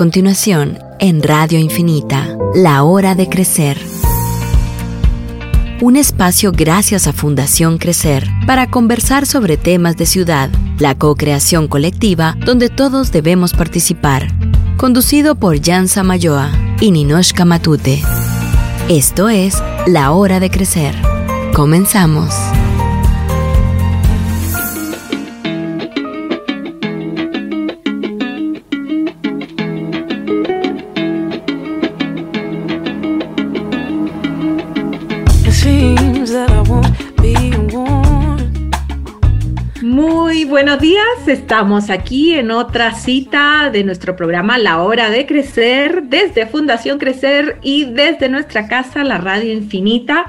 continuación, en Radio Infinita, La Hora de Crecer. Un espacio gracias a Fundación Crecer para conversar sobre temas de ciudad, la co-creación colectiva donde todos debemos participar. Conducido por Jan Samayoa y Ninoshka Matute. Esto es La Hora de Crecer. Comenzamos. Estamos aquí en otra cita de nuestro programa La Hora de Crecer desde Fundación Crecer y desde nuestra casa, la Radio Infinita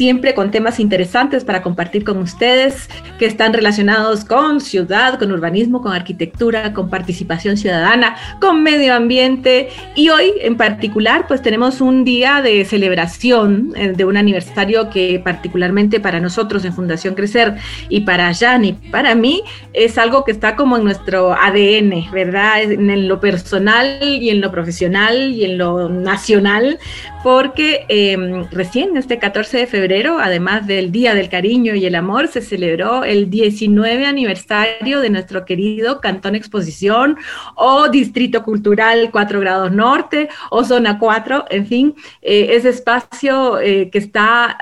siempre con temas interesantes para compartir con ustedes que están relacionados con ciudad, con urbanismo, con arquitectura, con participación ciudadana, con medio ambiente. Y hoy en particular pues tenemos un día de celebración eh, de un aniversario que particularmente para nosotros en Fundación Crecer y para Jan y para mí es algo que está como en nuestro ADN, ¿verdad? En lo personal y en lo profesional y en lo nacional, porque em, recién este 14 de febrero además del Día del Cariño y el Amor, se celebró el 19 aniversario de nuestro querido Cantón Exposición o Distrito Cultural 4 Grados Norte o Zona 4, en fin, eh, ese espacio eh, que está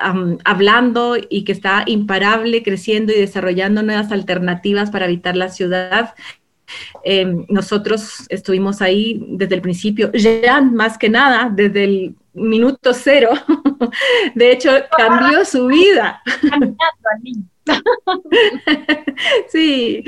hablando y que está imparable, creciendo y desarrollando nuevas alternativas para habitar la ciudad. Em, nosotros estuvimos ahí desde el principio, ya más que nada, desde el minuto cero. De hecho, cambió su vida. Sí,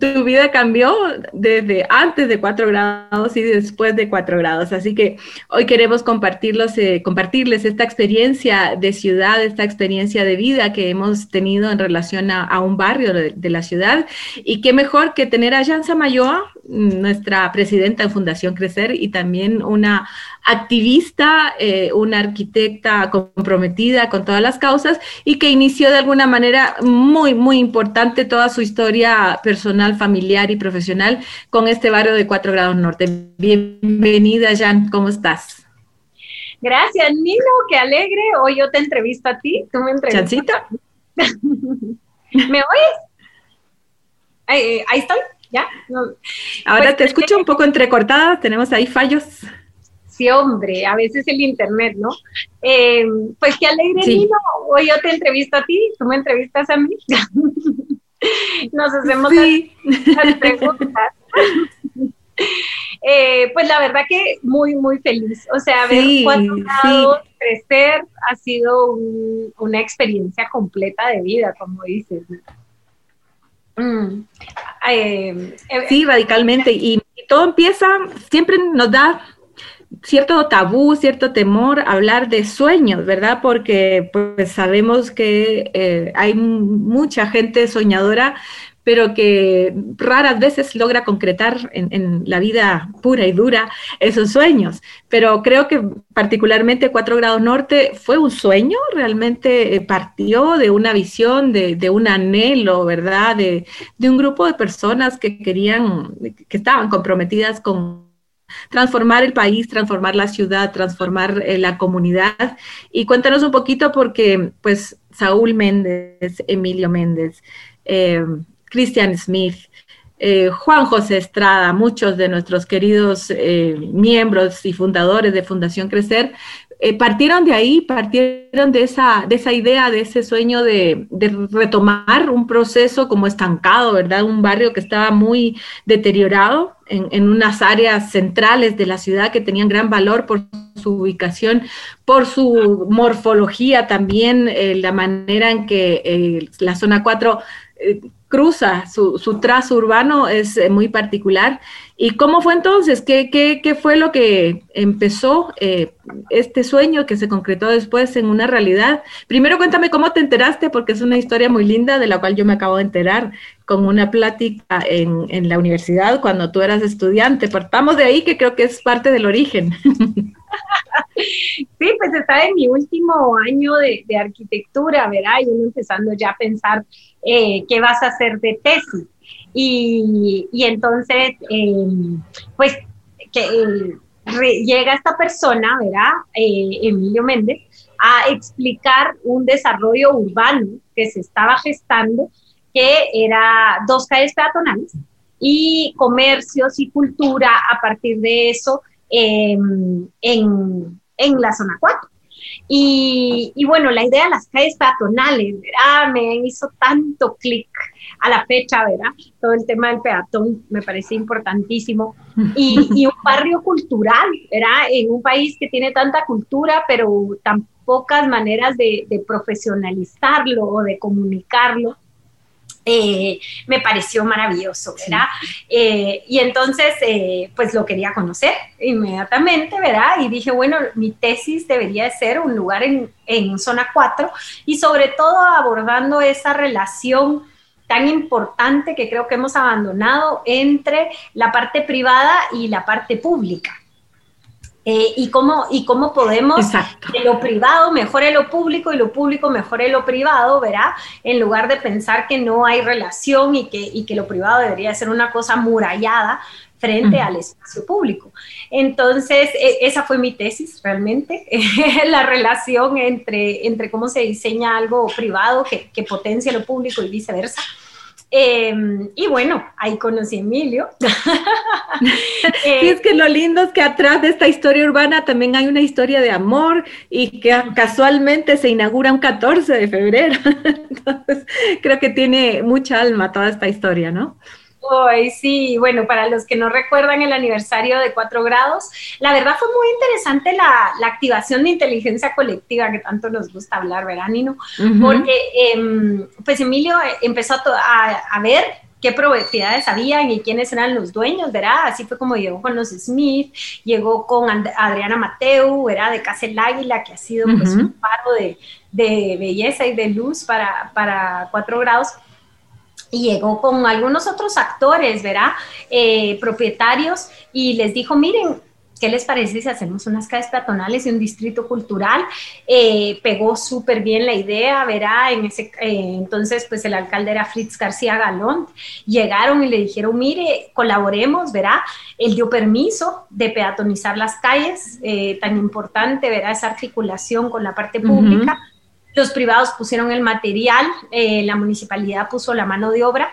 tu vida cambió desde antes de 4 grados y después de 4 grados. Así que hoy queremos compartirlos, eh, compartirles esta experiencia de ciudad, esta experiencia de vida que hemos tenido en relación a, un barrio de, de, la ciudad. Y qué mejor que tener a Jansa Mayoa, nuestra presidenta en Fundación Crecer y también una activista, eh, una arquitecta comprometida con todas las causas y que inició de alguna manera muy, muy importante toda su historia personal, familiar y profesional con este barrio de Cuatro Grados Norte. Bienvenida, Jan, ¿cómo estás? Gracias, Nino, qué alegre. Hoy yo te entrevisto a ti, tú me entrevistas. ¿Chancita? ¿Me oyes? Ahí, ahí estoy, ¿ya? Ahora pues te escucho un poco entrecortada, tenemos ahí fallos. Sí, hombre, a veces el internet, ¿no? Eh, pues qué alegre, Nino. Hoy yo te entrevisto a ti, tú me entrevistas a mí. Nos hacemos las preguntas. Eh, pues la verdad que muy, muy feliz. O sea, ver cuatro grados crecer ha sido una experiencia completa de vida, como dices. Mm. Eh, sí, radicalmente. y todo empieza, siempre nos da cierto tabú, cierto temor hablar de sueños, ¿verdad? Porque pues sabemos que eh, hay mucha gente soñadora, pero que raras veces logra concretar en, la vida pura y dura esos sueños. Pero creo que particularmente Cuatro Grados Norte fue un sueño, realmente eh, partió de una visión, de, un anhelo, ¿verdad? De, un grupo de personas que querían, que estaban comprometidas con transformar el país, transformar la ciudad, transformar eh, la comunidad. Y cuéntanos un poquito porque, pues, Saúl Méndez, Emilio Méndez, eh, Christian Smith, eh, Juan José Estrada, muchos de nuestros queridos miembros y fundadores de Fundación Crecer, partieron de ahí, partieron de esa, de esa idea, de ese sueño de, retomar un proceso como estancado, ¿verdad? Un barrio que estaba muy deteriorado en, unas áreas centrales de la ciudad que tenían gran valor por su ubicación, por su morfología también, eh, la manera en que eh, la zona 4 cruza, su, su trazo urbano es eh, muy particular. ¿Y cómo fue entonces? ¿Qué, fue lo que empezó eh, este sueño que se concretó después en una realidad? Primero cuéntame cómo te enteraste, porque es una historia muy linda de la cual yo me acabo de enterar con una plática en, en la universidad cuando tú eras estudiante. Partamos de ahí, que creo que es parte del origen. Sí, pues estaba en mi último año de, de arquitectura, ¿verdad? Y uno empezando ya a pensar eh, qué vas a hacer de tesis. Y, y entonces, em, pues que llega esta persona, ¿verdad? Eh, Emilio Méndez, a explicar un desarrollo urbano que se estaba gestando, que era dos calles peatonales y comercios y cultura a partir de eso em, en, en la zona 4. Y, y, bueno, la idea de las calles peatonales, ¿verdad? Me hizo tanto clic a la fecha, ¿verdad? Todo el tema del peatón me parece importantísimo. Y, y, un barrio cultural, ¿verdad? En un país que tiene tanta cultura, pero tan pocas maneras de profesionalizarlo o de comunicarlo. Eh, me pareció maravilloso, ¿verdad? Eh, y entonces, eh, pues lo quería conocer inmediatamente, ¿verdad? Y dije, bueno, mi tesis debería ser un lugar en, en zona 4 y sobre todo abordando esa relación tan importante que creo que hemos abandonado entre la parte privada y la parte pública. Eh, y, cómo, y cómo podemos que lo privado mejore lo público y lo público mejore lo privado, ¿verdad? En lugar de pensar que no hay relación y que, y que lo privado debería ser una cosa murallada frente al espacio público. Entonces, e, esa fue mi tesis realmente, la relación entre, entre cómo se diseña algo privado que, que potencia lo público y viceversa. Em, y bueno, ahí conocí a Emilio. sí, es que lo lindo es que atrás de esta historia urbana también hay una historia de amor y que casualmente se inaugura un 14 de febrero. Entonces, creo que tiene mucha alma toda esta historia, ¿no? Ay, sí, bueno, para los que no recuerdan el aniversario de cuatro grados, la verdad fue muy interesante la, activación de inteligencia colectiva que tanto nos gusta hablar, ¿verdad, Nino? Porque, em, pues Emilio empezó a, ver qué propiedades habían y quiénes eran los dueños, ¿verdad? Así fue como llegó con los Smith, llegó con Adriana Mateu, ¿verdad? De Casa el Águila, que ha sido pues un paro de, belleza y de luz para, para cuatro grados y llegó con algunos otros actores, ¿verdad? Eh, propietarios y les dijo, miren, ¿qué les parece si hacemos unas calles peatonales y un distrito cultural? Eh, pegó súper bien la idea, ¿verdad? En ese, eh, entonces, pues el alcalde era Fritz García Galón. Llegaron y le dijeron, mire, colaboremos, ¿verdad? Él dio permiso de peatonizar las calles, tan importante, ¿verdad? Esa articulación con la parte pública. Los privados pusieron el material, eh, la municipalidad puso la mano de obra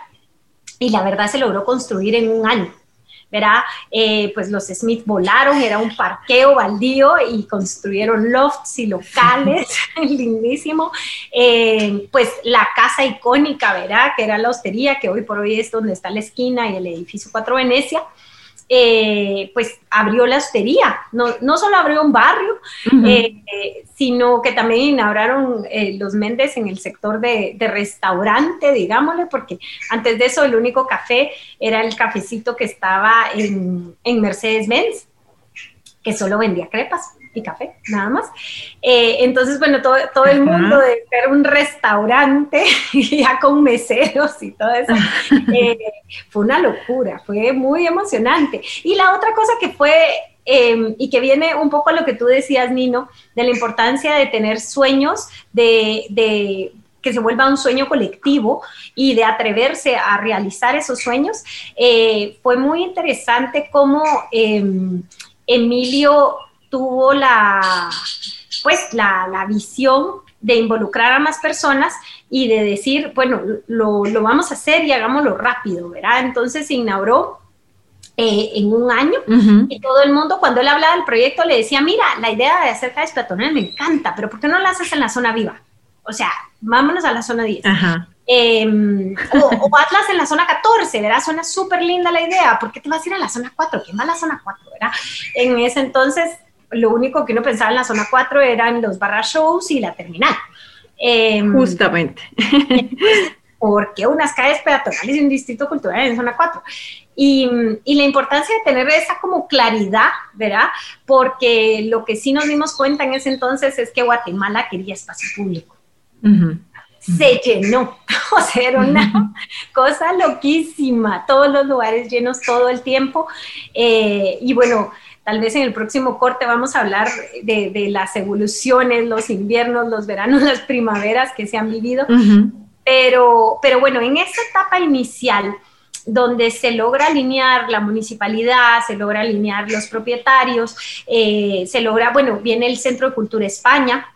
y la verdad se logró construir en un año. ¿verdad? Eh, pues los Smith volaron, era un parqueo baldío y construyeron lofts y locales, lindísimo. Eh, pues la casa icónica, ¿verdad? Que era la hostería, que hoy por hoy es donde está la esquina y el edificio 4 Venecia. Eh, pues abrió la hostería. No, no solo abrió un barrio, eh, sino que también inauguraron eh, los Méndez en el sector de, restaurante, digámosle, porque antes de eso el único café era el cafecito que estaba en, en Mercedes-Benz, que solo vendía crepas y café, nada más. Eh, entonces, bueno, todo, todo el mundo de ser un restaurante, ya con meseros y todo eso, eh, fue una locura, fue muy emocionante. Y la otra cosa que fue, em, y que viene un poco a lo que tú decías, Nino, de la importancia de tener sueños, de, de que se vuelva un sueño colectivo y de atreverse a realizar esos sueños, eh, fue muy interesante cómo em, Emilio tuvo la, pues, la, visión de involucrar a más personas y de decir, bueno, lo, vamos a hacer y hagámoslo rápido, ¿verdad? Entonces se inauguró eh, en un año y todo el mundo cuando él hablaba del proyecto le decía, mira, la idea de hacer calles peatonales me encanta, pero ¿por qué no la haces en la zona viva? O sea, vámonos a la zona 10. Em, o, hazlas en la zona 14, ¿verdad? Suena súper linda la idea. ¿Por qué te vas a ir a la zona 4? ¿Quién va a la zona 4, verdad? En ese entonces lo único que uno pensaba en la zona 4 eran los barra shows y la terminal. Em, Justamente. porque unas calles peatonales y un distrito cultural en zona 4. Y, y, la importancia de tener esa como claridad, ¿verdad? Porque lo que sí nos dimos cuenta en ese entonces es que Guatemala quería espacio público. Se llenó, o sea, era una cosa loquísima, todos los lugares llenos todo el tiempo. Eh, y bueno, Tal vez en el próximo corte vamos a hablar de, las evoluciones, los inviernos, los veranos, las primaveras que se han vivido. pero, pero bueno, en esa etapa inicial, donde se logra alinear la municipalidad, se logra alinear los propietarios, eh, se logra, bueno, viene el Centro de Cultura España,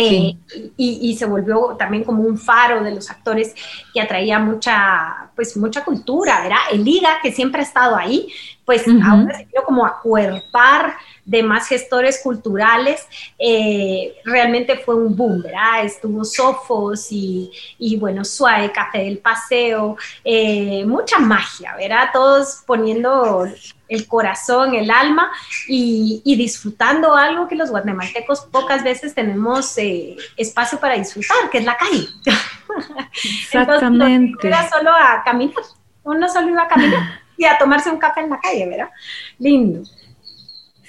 eh, y, se volvió también como un faro de los actores que atraía mucha, pues mucha cultura, ¿verdad? El Liga, que siempre ha estado ahí, pues ahora se quiere como acuerpar de más gestores culturales, eh, realmente fue un boom, ¿verdad? Estuvo Sofos y, y bueno, Suave, Café del Paseo, eh, mucha magia, ¿verdad? Todos poniendo el corazón, el alma y, disfrutando algo que los guatemaltecos pocas veces tenemos eh, espacio para disfrutar, que es la calle. Exactamente. Entonces, era solo a caminar, uno solo iba a caminar y a tomarse un café en la calle, ¿verdad? Lindo.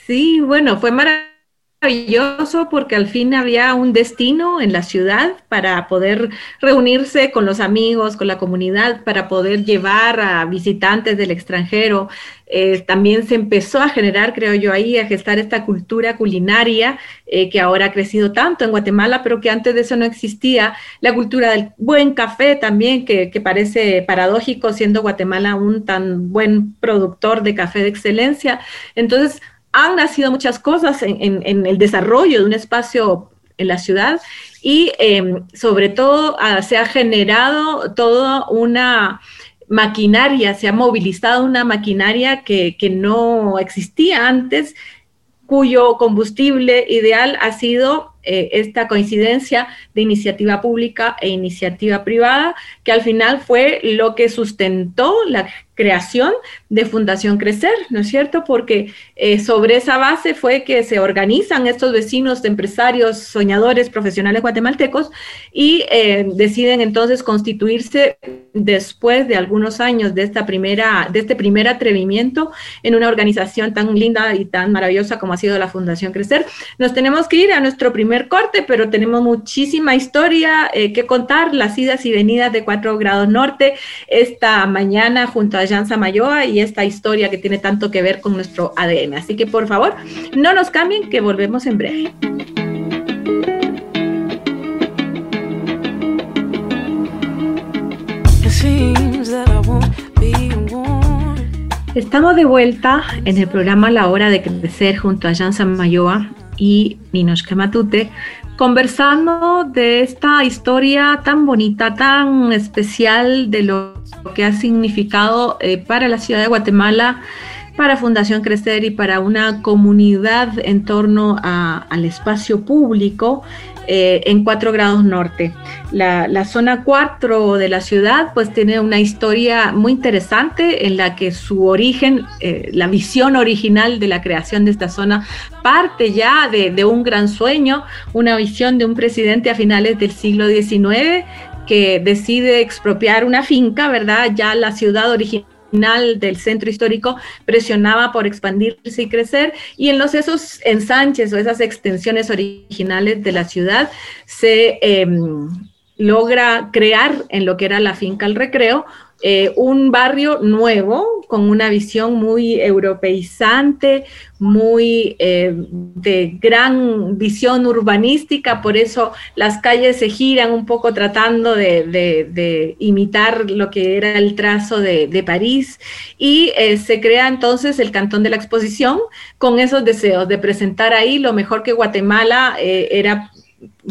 Sí, bueno, fue maravilloso porque al fin había un destino en la ciudad para poder reunirse con los amigos, con la comunidad, para poder llevar a visitantes del extranjero. Eh, también se empezó a generar, creo yo, ahí a gestar esta cultura culinaria eh, que ahora ha crecido tanto en Guatemala, pero que antes de eso no existía. La cultura del buen café también, que, que parece paradójico siendo Guatemala un tan buen productor de café de excelencia. Entonces, han nacido muchas cosas en, el desarrollo de un espacio en la ciudad y em, sobre todo ah, se ha generado toda una maquinaria, se ha movilizado una maquinaria que, no existía antes, cuyo combustible ideal ha sido eh, esta coincidencia de iniciativa pública e iniciativa privada, que al final fue lo que sustentó la creación de Fundación Crecer, ¿no es cierto? Porque eh, sobre esa base fue que se organizan estos vecinos, empresarios, soñadores, profesionales guatemaltecos y eh, deciden entonces constituirse después de algunos años de esta primera, de este primer atrevimiento en una organización tan linda y tan maravillosa como ha sido la Fundación Crecer. Nos tenemos que ir a nuestro primer corte, pero tenemos muchísima historia eh, que contar, las idas y venidas de 4 grados norte esta mañana junto a Jan Samayoa y esta historia que tiene tanto que ver con nuestro ADN. Así que por favor, no nos cambien, que volvemos en breve. Estamos de vuelta en el programa La Hora de Crecer junto a Jan Samayoa y Ninoshka Matute conversando de esta historia tan bonita, tan especial de lo que ha significado eh, para la ciudad de Guatemala, para Fundación Crecer y para una comunidad en torno al espacio público eh, en 4 grados norte. La, zona 4 de la ciudad pues tiene una historia muy interesante en la que su origen, eh, la visión original de la creación de esta zona parte ya de un gran sueño, una visión de un presidente a finales del siglo XIX que decide expropiar una finca, ¿verdad? Ya la ciudad original del centro histórico presionaba por expandirse y crecer y en los esos ensanches o esas extensiones originales de la ciudad se em, logra crear en lo que era la finca El Recreo eh, un barrio nuevo con una visión muy europeizante, muy eh, de gran visión urbanística, por eso las calles se giran un poco tratando de, imitar lo que era el trazo de, París. Y eh, se crea entonces el Cantón de la Exposición con esos deseos de presentar ahí lo mejor que Guatemala era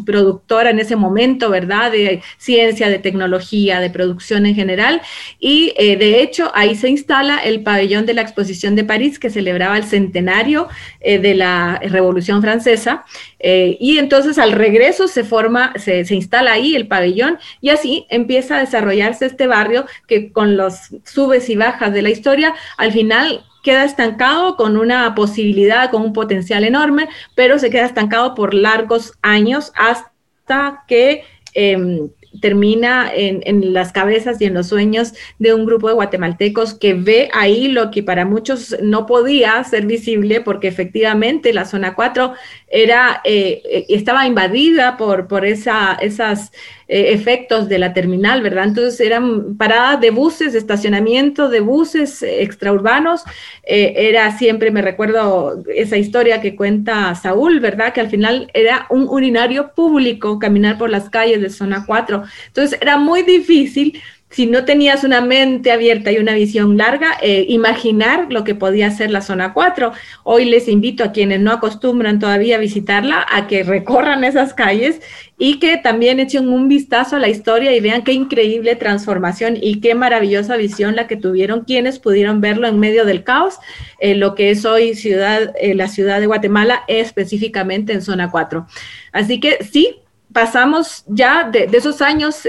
productora en ese momento, ¿verdad? De ciencia, de tecnología, de producción en general. Y eh, de hecho ahí se instala el pabellón de la exposición de París que celebraba el centenario eh, de la Revolución Francesa. Eh, y entonces al regreso se forma, se, se, instala ahí el pabellón y así empieza a desarrollarse este barrio que con los subes y bajas de la historia, al final queda estancado con una posibilidad, con un potencial enorme, pero se queda estancado por largos años hasta que em, termina en, las cabezas y en los sueños de un grupo de guatemaltecos que ve ahí lo que para muchos no podía ser visible porque efectivamente la zona 4 era, eh, eh, estaba invadida por, por esa, esas eh, efectos de la terminal, ¿verdad? Entonces eran paradas de buses, de estacionamiento de buses extraurbanos. Eh, era siempre, me recuerdo esa historia que cuenta Saúl, ¿verdad? Que al final era un urinario público caminar por las calles de zona 4. Entonces era muy difícil si no tenías una mente abierta y una visión larga, eh, imaginar lo que podía ser la zona 4. Hoy les invito a quienes no acostumbran todavía a visitarla a que recorran esas calles y que también echen un vistazo a la historia y vean qué increíble transformación y qué maravillosa visión la que tuvieron quienes pudieron verlo en medio del caos, eh, lo que es hoy ciudad, eh, la ciudad de Guatemala, específicamente en zona 4. Así que sí, pasamos ya de, esos años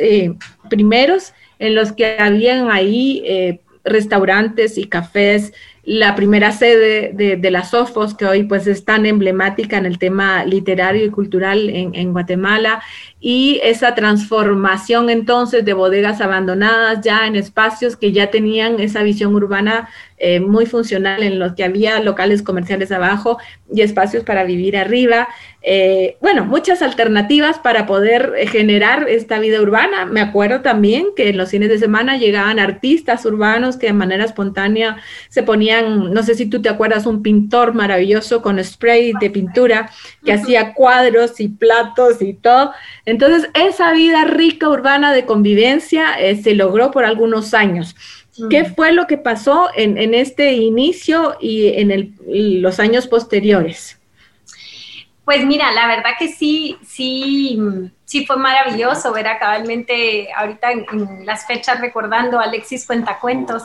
primeros en los que habían ahí eh, restaurantes y cafés, la primera sede de, las Sofos, que hoy pues es tan emblemática en el tema literario y cultural en, Guatemala, y esa transformación entonces de bodegas abandonadas ya en espacios que ya tenían esa visión urbana eh, muy funcional en los que había locales comerciales abajo y espacios para vivir arriba. Eh, bueno, muchas alternativas para poder generar esta vida urbana. Me acuerdo también que en los fines de semana llegaban artistas urbanos que de manera espontánea se ponían, no sé si tú te acuerdas, un pintor maravilloso con spray de pintura que hacía cuadros y platos y todo. Entonces, esa vida rica urbana de convivencia se logró por algunos años. ¿Qué fue lo que pasó en, este inicio y en los años posteriores? Pues mira, la verdad que sí, sí, sí fue maravilloso ver cabalmente ahorita en, las fechas recordando a Alexis Cuentacuentos.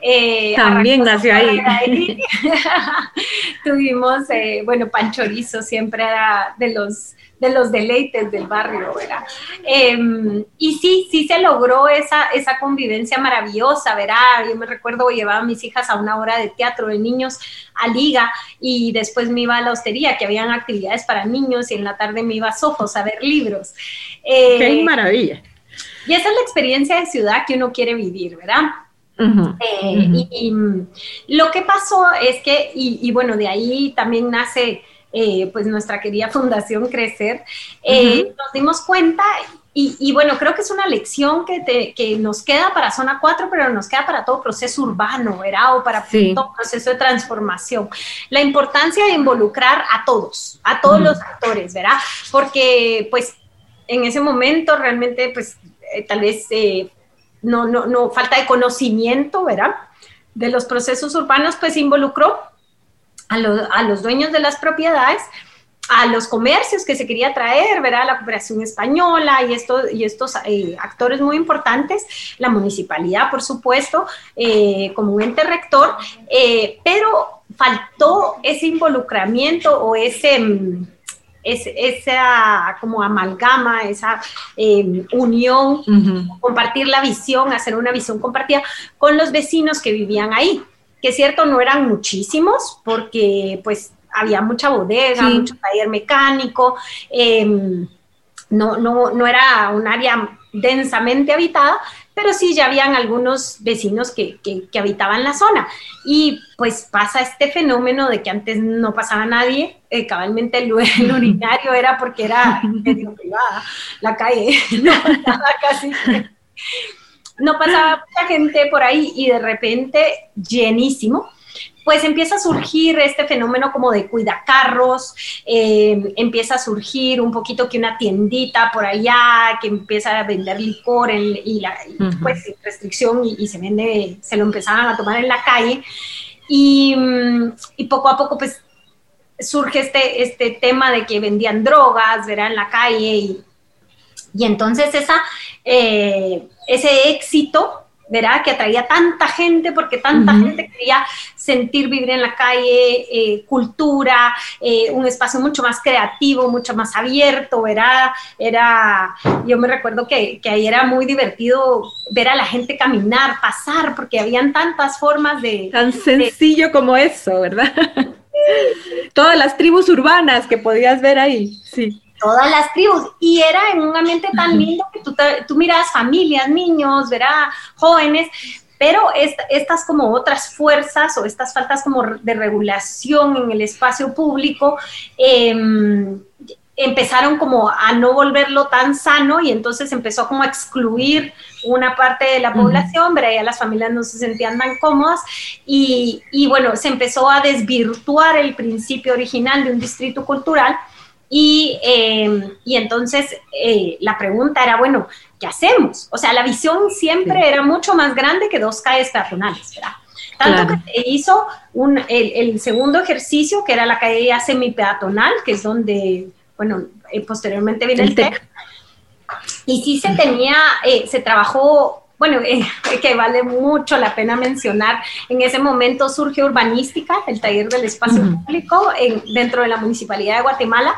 Eh, También nació ahí. Tuvimos, eh, bueno, Panchorizo siempre era de los de los deleites del barrio, ¿verdad? Em, y sí, sí se logró esa, esa convivencia maravillosa, ¿verdad? Yo me recuerdo llevaba a mis hijas a una hora de teatro de niños a Liga y después me iba a la hostería, que habían actividades para niños y en la tarde me iba a Sojos a ver libros. Eh, ¡Qué maravilla! Y esa es la experiencia de ciudad que uno quiere vivir, ¿verdad? Eh, y, lo que pasó es que, y, bueno, de ahí también nace eh, pues nuestra querida Fundación Crecer, eh, nos dimos cuenta y, bueno, creo que es una lección que, que, nos queda para zona 4, pero nos queda para todo proceso urbano, ¿verdad? O para todo proceso de transformación. La importancia de involucrar a todos, a todos los actores, ¿verdad? Porque pues en ese momento realmente pues eh, tal vez no, no, no, falta de conocimiento, ¿verdad? De los procesos urbanos, pues involucró a, los dueños de las propiedades, a los comercios que se quería traer, ¿verdad? La cooperación española y, esto, y estos eh, actores muy importantes, la municipalidad, por supuesto, eh, como ente rector, eh, pero faltó ese involucramiento o ese... Mm, esa como amalgama, esa unión, compartir la visión, hacer una visión compartida con los vecinos que vivían ahí. Que es cierto, no eran muchísimos, porque pues había mucha bodega, mucho taller mecánico, em, no, no, no era un área densamente habitada, pero sí ya habían algunos vecinos que, que, habitaban la zona. Y pues pasa este fenómeno de que antes no pasaba nadie, eh, cabalmente el, el, urinario era porque era medio privada, la calle, no pasaba casi no pasaba mucha gente por ahí y de repente llenísimo, pues empieza a surgir este fenómeno como de cuidacarros, eh, empieza a surgir un poquito que una tiendita por allá que empieza a vender licor y, la, pues restricción y, se vende, se lo empezaban a tomar en la calle. Y, mm, y poco a poco pues surge este, este tema de que vendían drogas, verá, en la calle y, y entonces esa, eh, ese éxito, ¿verdad? Que atraía tanta gente porque tanta gente quería sentir vivir en la calle, eh, cultura, eh, un espacio mucho más creativo, mucho más abierto, ¿verdad? Era, yo me recuerdo que, que ahí era muy divertido ver a la gente caminar, pasar, porque habían tantas formas de... Tan sencillo como eso, ¿verdad? Todas las tribus urbanas que podías ver ahí, sí todas las tribus. Y era en un ambiente tan lindo que tú, tú miras familias, niños, verá, jóvenes, pero estas como otras fuerzas o estas faltas como de regulación en el espacio público em, empezaron como a no volverlo tan sano y entonces empezó como a excluir una parte de la población, pero ya las familias no se sentían tan cómodas y, y bueno, se empezó a desvirtuar el principio original de un distrito cultural Y, em, y entonces eh, la pregunta era, bueno, ¿qué hacemos? O sea, la visión siempre era mucho más grande que dos calles peatonales, ¿verdad? Tanto que se hizo un, el, segundo ejercicio, que era la calle ya semipeatonal, que es donde, bueno, eh, posteriormente viene el, TEC. Y sí se tenía, eh, se trabajó, bueno, eh, que vale mucho la pena mencionar, en ese momento surge Urbanística, el taller del espacio público en, dentro de la Municipalidad de Guatemala,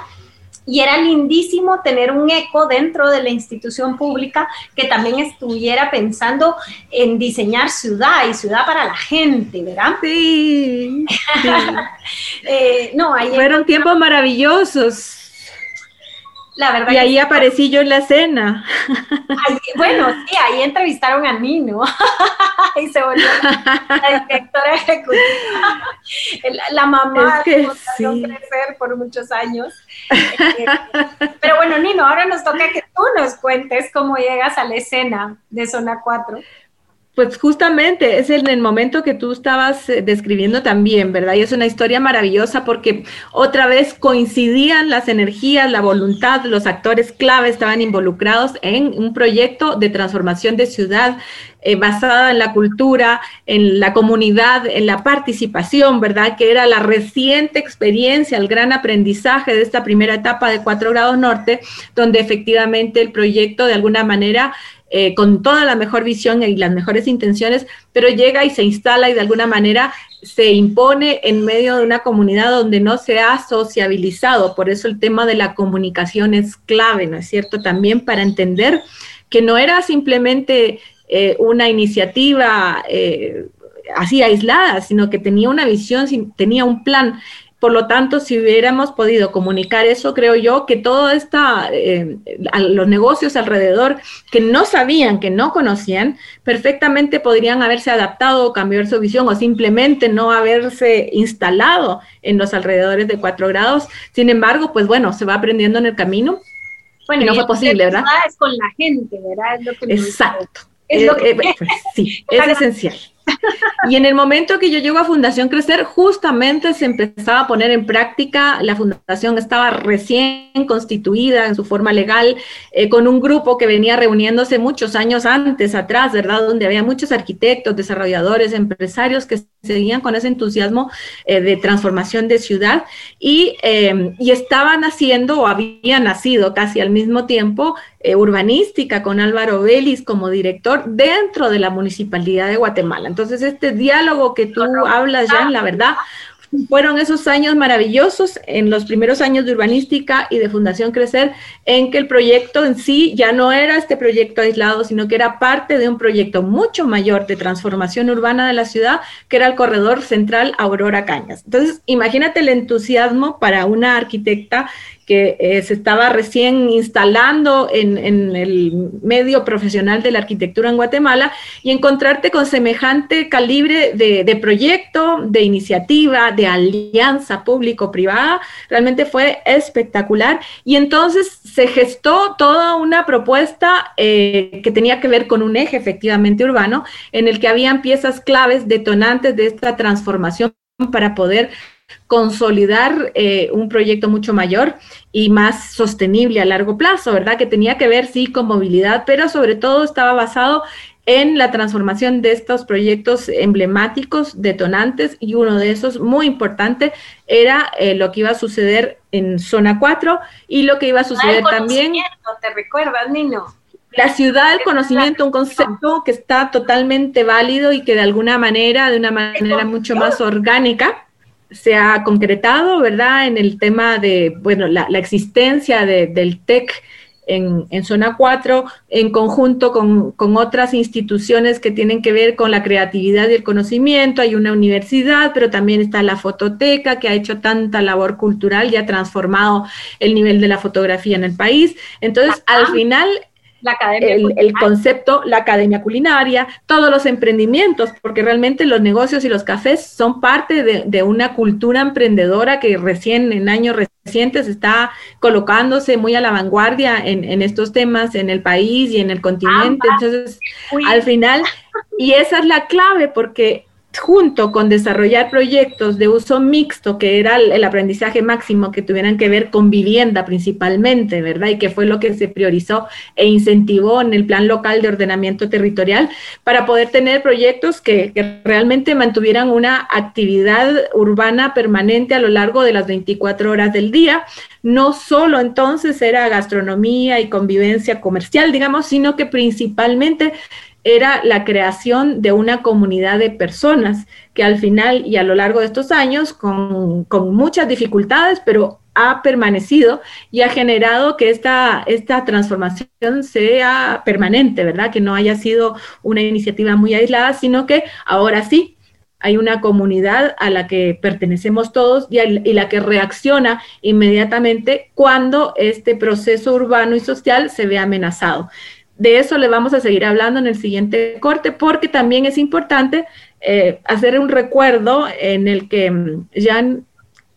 y era lindísimo tener un eco dentro de la institución pública que también estuviera pensando en diseñar ciudad y ciudad para la gente, ¿verdad? Sí. Eh, no, Fueron tiempos maravillosos. La verdad. Y ahí aparecí yo en la escena. bueno, sí, ahí entrevistaron a Nino y se volvió la, directora ejecutiva, la, mamá que sí. crecer por muchos años. Eh, pero bueno, Nino, ahora nos toca que tú nos cuentes cómo llegas a la escena de Zona 4. Pues justamente es en el momento que tú estabas eh, describiendo también, ¿verdad? Y es una historia maravillosa porque otra vez coincidían las energías, la voluntad, los actores clave estaban involucrados en un proyecto de transformación de ciudad eh, basada en la cultura, en la comunidad, en la participación, ¿verdad? Que era la reciente experiencia, el gran aprendizaje de esta primera etapa de Cuatro grados norte, donde efectivamente el proyecto de alguna manera eh, con toda la mejor visión y las mejores intenciones, pero llega y se instala y de alguna manera se impone en medio de una comunidad donde no se ha sociabilizado. Por eso el tema de la comunicación es clave, ¿no es cierto? También para entender que no era simplemente eh, una iniciativa eh, así aislada, sino que tenía una visión, tenía un plan. Por lo tanto, si hubiéramos podido comunicar eso, creo yo que todo esta, eh, los negocios alrededor que no sabían, que no conocían, perfectamente podrían haberse adaptado o cambiar su visión o simplemente no haberse instalado en los alrededores de cuatro grados. Sin embargo, pues bueno, se va aprendiendo en el camino. Bueno, y no fue posible, ¿verdad? Es con la gente, ¿verdad? Exacto. Es lo que... Eh, pues, sí, es esencial. Y en el momento que yo llego a Fundación Crecer, justamente se empezaba a poner en práctica, la fundación estaba recién constituida en su forma legal, eh, con un grupo que venía reuniéndose muchos años antes, atrás, ¿verdad? Donde había muchos arquitectos, desarrolladores, empresarios que seguían con ese entusiasmo eh, de transformación de ciudad y, eh, y, estaban haciendo o habían nacido casi al mismo tiempo urbanística con Álvaro Vélez como director dentro de la Municipalidad de Guatemala. Entonces, este diálogo que tú hablas, ya, la verdad, fueron esos años maravillosos en los primeros años de urbanística y de Fundación Crecer, en que el proyecto en sí ya no era este proyecto aislado, sino que era parte de un proyecto mucho mayor de transformación urbana de la ciudad, que era el corredor central Aurora Cañas. Entonces, imagínate el entusiasmo para una arquitecta que eh, se estaba recién instalando en, el medio profesional de la arquitectura en Guatemala y encontrarte con semejante calibre de, proyecto, de iniciativa, de alianza público-privada, realmente fue espectacular. Y entonces se gestó toda una propuesta eh, que tenía que ver con un eje efectivamente urbano, en el que habían piezas claves detonantes de esta transformación para poder consolidar eh, un proyecto mucho mayor y más sostenible a largo plazo, ¿verdad? Que tenía que ver, sí, con movilidad, pero sobre todo estaba basado en la transformación de estos proyectos emblemáticos, detonantes, y uno de esos muy importante era eh, lo que iba a suceder en zona 4 y lo que iba a suceder también. ¿Te recuerdas, Nino? La ciudad del conocimiento, un concepto que está totalmente válido y que de alguna manera, de una manera mucho más orgánica, se ha concretado, ¿verdad?, en el tema de, bueno, la, existencia del TEC en, Zona 4, en conjunto con, con, otras instituciones que tienen que ver con la creatividad y el conocimiento. Hay una universidad, pero también está la fototeca, que ha hecho tanta labor cultural y ha transformado el nivel de la fotografía en el país. Entonces, al final, el, concepto, la academia culinaria, todos los emprendimientos, porque realmente los negocios y los cafés son parte de, una cultura emprendedora que recién, en años recientes, está colocándose muy a la vanguardia en, estos temas en el país y en el continente. Entonces, al final, y esa es la clave, porque junto con desarrollar proyectos de uso mixto, que era el, aprendizaje máximo, que tuvieran que ver con vivienda principalmente, ¿verdad? Y que fue lo que se priorizó e incentivó en el plan local de ordenamiento territorial para poder tener proyectos que, que realmente mantuvieran una actividad urbana permanente a lo largo de las 24 horas del día. No solo entonces era gastronomía y convivencia comercial, digamos, sino que principalmente era la creación de una comunidad de personas que al final y a lo largo de estos años, con, muchas dificultades, pero ha permanecido y ha generado que esta, esta transformación sea permanente, ¿verdad? Que no haya sido una iniciativa muy aislada, sino que ahora sí hay una comunidad a la que pertenecemos todos y, y, la que reacciona inmediatamente cuando este proceso urbano y social se ve amenazado. De eso le vamos a seguir hablando en el siguiente corte porque también es importante eh, hacer un recuerdo en el que mm, Jan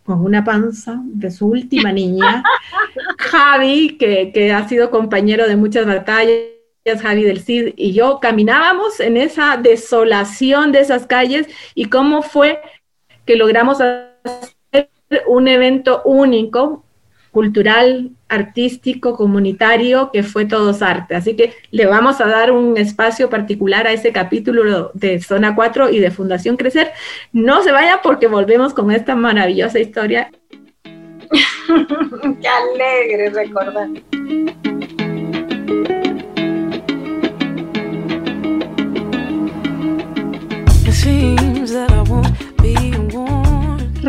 con una panza de su última niña, Javi, que, que ha sido compañero de muchas batallas, Javi del CID y yo caminábamos en esa desolación de esas calles y cómo fue que logramos hacer un evento único cultural, artístico, comunitario, que fue Todos Arte. Así que le vamos a dar un espacio particular a ese capítulo de Zona 4 y de Fundación Crecer. No se vaya porque volvemos con esta maravillosa historia. Qué alegre recordar.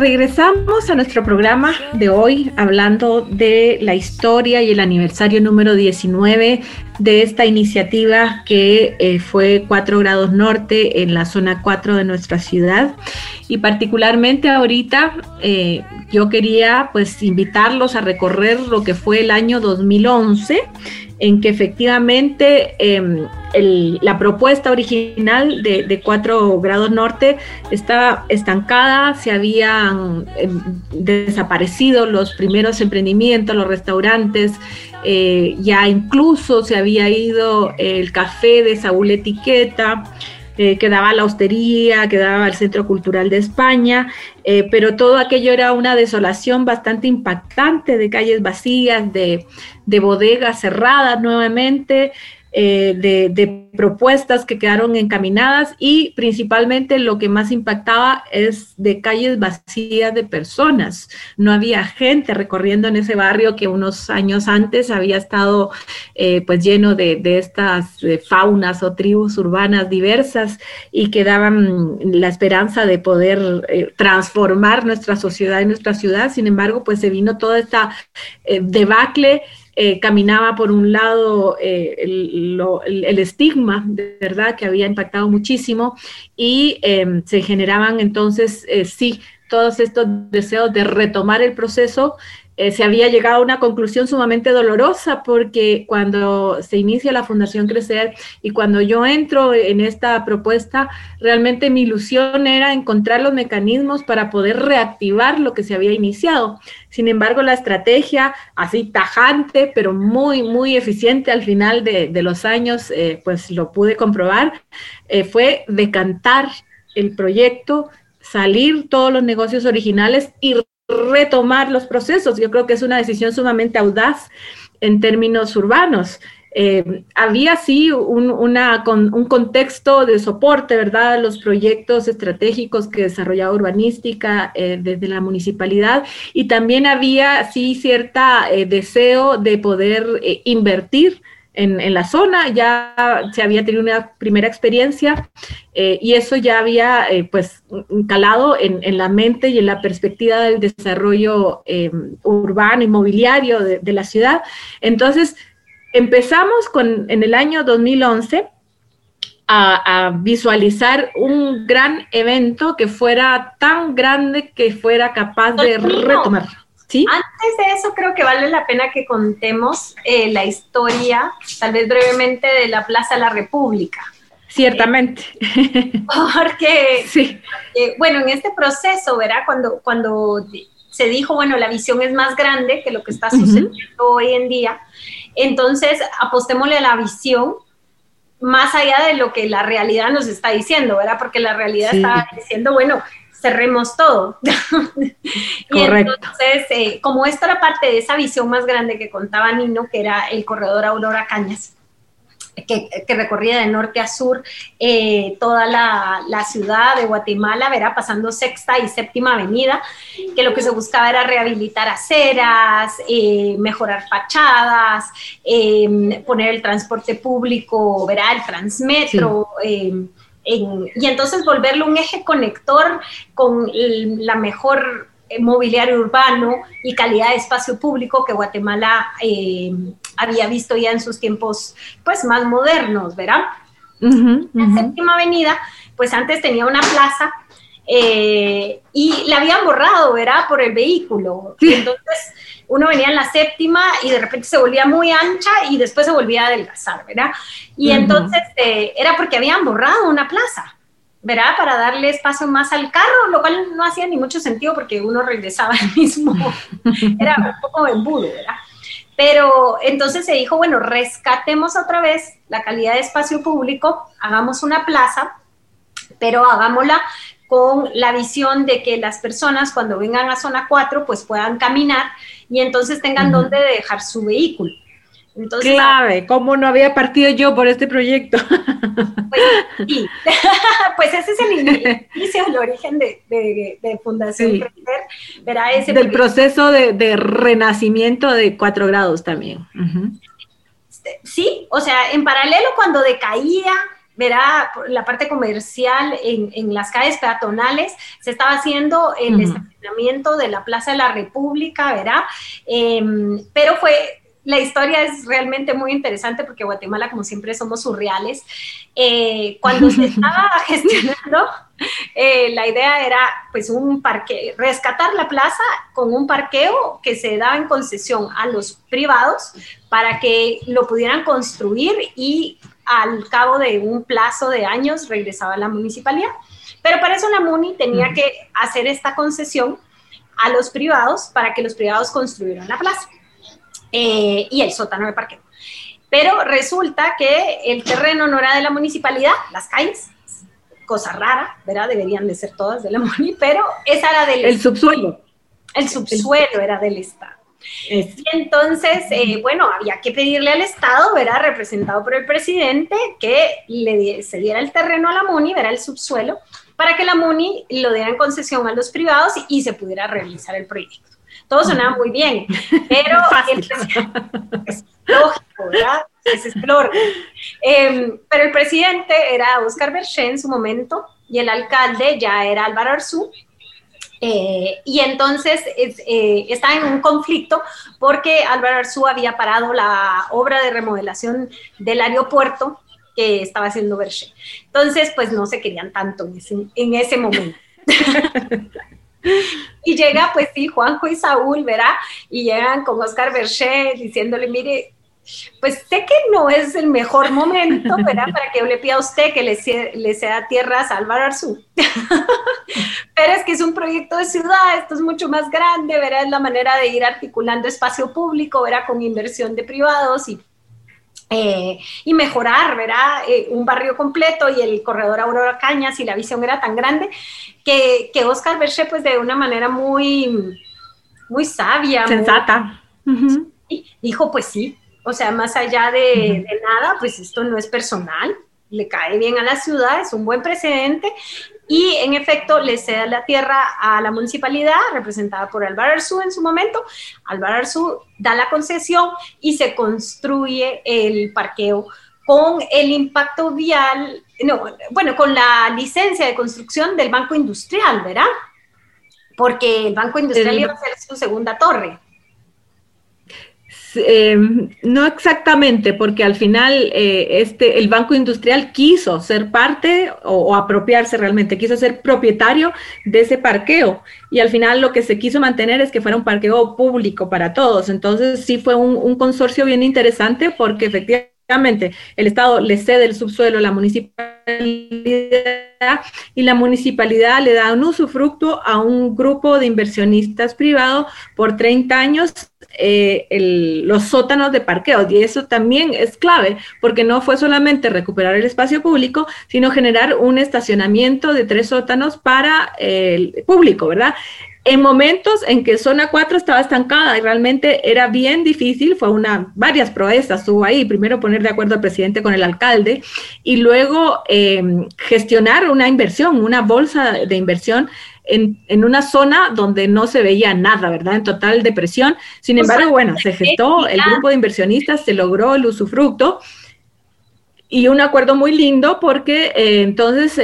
Regresamos a nuestro programa de hoy hablando de la historia y el aniversario número 19 de esta iniciativa que eh, fue 4 grados norte en la zona 4 de nuestra ciudad. Y particularmente ahorita eh, yo quería pues invitarlos a recorrer lo que fue el año 2011 en que efectivamente em, la propuesta original de, de, 4 grados norte estaba estancada, se habían em, desaparecido los primeros emprendimientos, los restaurantes, eh, ya incluso se había ido el café de Saúl Etiqueta. Eh, quedaba la hostería, quedaba el Centro Cultural de España, eh, pero todo aquello era una desolación bastante impactante de calles vacías, de, de bodegas cerradas nuevamente, eh, de, propuestas que quedaron encaminadas y principalmente lo que más impactaba es de calles vacías de personas. No había gente recorriendo en ese barrio que unos años antes había estado eh, pues lleno de, estas eh, faunas o tribus urbanas diversas y que daban la esperanza de poder transformar nuestra sociedad y nuestra ciudad. Sin embargo, pues se vino toda esta debacle eh, caminaba por un lado eh, el, estigma, de verdad, que había impactado muchísimo y em, se generaban entonces, eh, sí, todos estos deseos de retomar el proceso eh, se había llegado a una conclusión sumamente dolorosa porque cuando se inicia la Fundación Crecer y cuando yo entro en esta propuesta, realmente mi ilusión era encontrar los mecanismos para poder reactivar lo que se había iniciado. Sin embargo, la estrategia, así tajante, pero muy, muy eficiente al final de, los años, eh, pues lo pude comprobar, eh, fue decantar el proyecto, salir todos los negocios originales y retomar los procesos. Yo creo que es una decisión sumamente audaz en términos urbanos. Eh, había sí un, una, un contexto de soporte, ¿verdad? Los proyectos estratégicos que desarrollaba urbanística eh, desde la municipalidad y también había sí cierta eh, deseo de poder invertir en, la zona, ya se había tenido una primera experiencia eh, y eso ya había eh, pues calado en, la mente y en la perspectiva del desarrollo em, urbano, inmobiliario de, de, la ciudad. Entonces, empezamos con, en el año 2011 a, a visualizar un gran evento que fuera tan grande que fuera capaz de retomar. Antes de eso, creo que vale la pena que contemos eh, la historia, tal vez brevemente, de la Plaza de la República. Ciertamente. porque, sí. Eh, bueno, en este proceso, ¿verdad? Cuando, cuando se dijo, bueno, la visión es más grande que lo que está sucediendo hoy en día, entonces apostémosle a la visión más allá de lo que la realidad nos está diciendo, ¿verdad? Porque la realidad está diciendo, bueno, cerremos todo. y entonces, eh, como esto era parte de esa visión más grande que contaba Nino, que era el corredor Aurora Cañas, que, recorría de norte a sur eh, toda la, ciudad de Guatemala, verá, pasando sexta y séptima avenida, que lo que se buscaba era rehabilitar aceras, eh, mejorar fachadas, em, poner el transporte público, verá, el transmetro. Y entonces volverlo un eje conector con la mejor mobiliario urbano y calidad de espacio público que Guatemala eh, había visto ya en sus tiempos pues más modernos, ¿verdad? La séptima avenida, pues antes tenía una plaza eh, y la habían borrado, ¿verdad? Por el vehículo. Entonces uno venía en la séptima y de repente se volvía muy ancha y después se volvía a adelgazar, ¿verdad? Y entonces eh, era porque habían borrado una plaza. ¿verdad? Para darle espacio más al carro, lo cual no hacía ni mucho sentido porque uno regresaba el mismo, era un poco embudo, ¿verdad? Pero entonces se dijo, bueno, rescatemos otra vez la calidad de espacio público, hagamos una plaza, pero hagámosla con la visión de que las personas cuando vengan a zona 4 pues puedan caminar y entonces tengan donde dejar su vehículo. Entonces, Clave, ¿cómo no había partido yo por este proyecto? Pues sí, pues ese es el inicio, el origen de, Fundación Verá ese Del proceso de, renacimiento de cuatro grados también. Sí, o sea, en paralelo cuando decaía, verá, la parte comercial en, las calles peatonales, se estaba haciendo el estacionamiento de la Plaza de la República, verá, em, pero fue la historia es realmente muy interesante porque Guatemala, como siempre, somos surreales. Eh, cuando se estaba gestionando, eh, la idea era pues un parque, rescatar la plaza con un parqueo que se daba en concesión a los privados para que lo pudieran construir y al cabo de un plazo de años regresaba a la municipalidad. Pero para eso la MUNI tenía que hacer esta concesión a los privados para que los privados construyeran la plaza. Eh, y el sótano de parqueo. Pero resulta que el terreno no era de la municipalidad, las calles, cosa rara, ¿verdad? Deberían de ser todas de la municipalidad, pero esa era del... El subsuelo. El subsuelo era del Estado. Y entonces, eh, bueno, había que pedirle al Estado, ¿verdad? Representado por el presidente, que le se diera el terreno a la MUNI, ¿verdad? El subsuelo, para que la MUNI lo diera en concesión a los privados y se pudiera realizar el proyecto todo sonaba muy bien, pero es lógico, ¿verdad? Es em, pero el presidente era Oscar Berché en su momento y el alcalde ya era Álvaro Arzú. Eh, y entonces eh, está en un conflicto porque Álvaro Arzú había parado la obra de remodelación del aeropuerto que estaba haciendo Berché. Entonces, pues no se querían tanto en ese, en ese momento. Y llega, pues sí, Juanjo y Saúl, ¿verdad? Y llegan con Oscar Berché diciéndole, mire, pues sé que no es el mejor momento, ¿verdad? Para que yo le pida a usted que le, le sea tierras a Álvaro Arzú. Pero es que es un proyecto de ciudad, esto es mucho más grande, ¿verdad? Es la manera de ir articulando espacio público, ¿verdad? Con inversión de privados y eh, y mejorar, ¿verdad? Eh, un barrio completo y el corredor Aurora Cañas y la visión era tan grande que, que Oscar Berché, pues de una manera muy, muy sabia. Sensata. Dijo, pues sí, o sea, más allá de, de, nada, pues esto no es personal, le cae bien a la ciudad, es un buen precedente y en efecto le cede la tierra a la municipalidad, representada por Álvaro Arzú en su momento. Álvaro Arzú da la concesión y se construye el parqueo con el impacto vial, no, bueno, con la licencia de construcción del Banco Industrial, ¿verdad? Porque el Banco Industrial iba a ser su segunda torre. Eh, no exactamente, porque al final eh, este, el Banco Industrial quiso ser parte o, apropiarse realmente, quiso ser propietario de ese parqueo y al final lo que se quiso mantener es que fuera un parqueo público para todos. Entonces sí fue un, un consorcio bien interesante porque efectivamente el Estado le cede el subsuelo a la municipalidad y la municipalidad le da un usufructo a un grupo de inversionistas privados por 30 años eh, los sótanos de parqueos y eso también es clave porque no fue solamente recuperar el espacio público, sino generar un estacionamiento de tres sótanos para el público, ¿verdad? En momentos en que zona 4 estaba estancada y realmente era bien difícil, fue una, varias proezas tuvo ahí, primero poner de acuerdo al presidente con el alcalde y luego em, gestionar una inversión, una bolsa de inversión en, en, una zona donde no se veía nada, ¿verdad? En total depresión. Sin embargo, bueno, se gestó, el grupo de inversionistas se logró el usufructo y un acuerdo muy lindo porque eh, entonces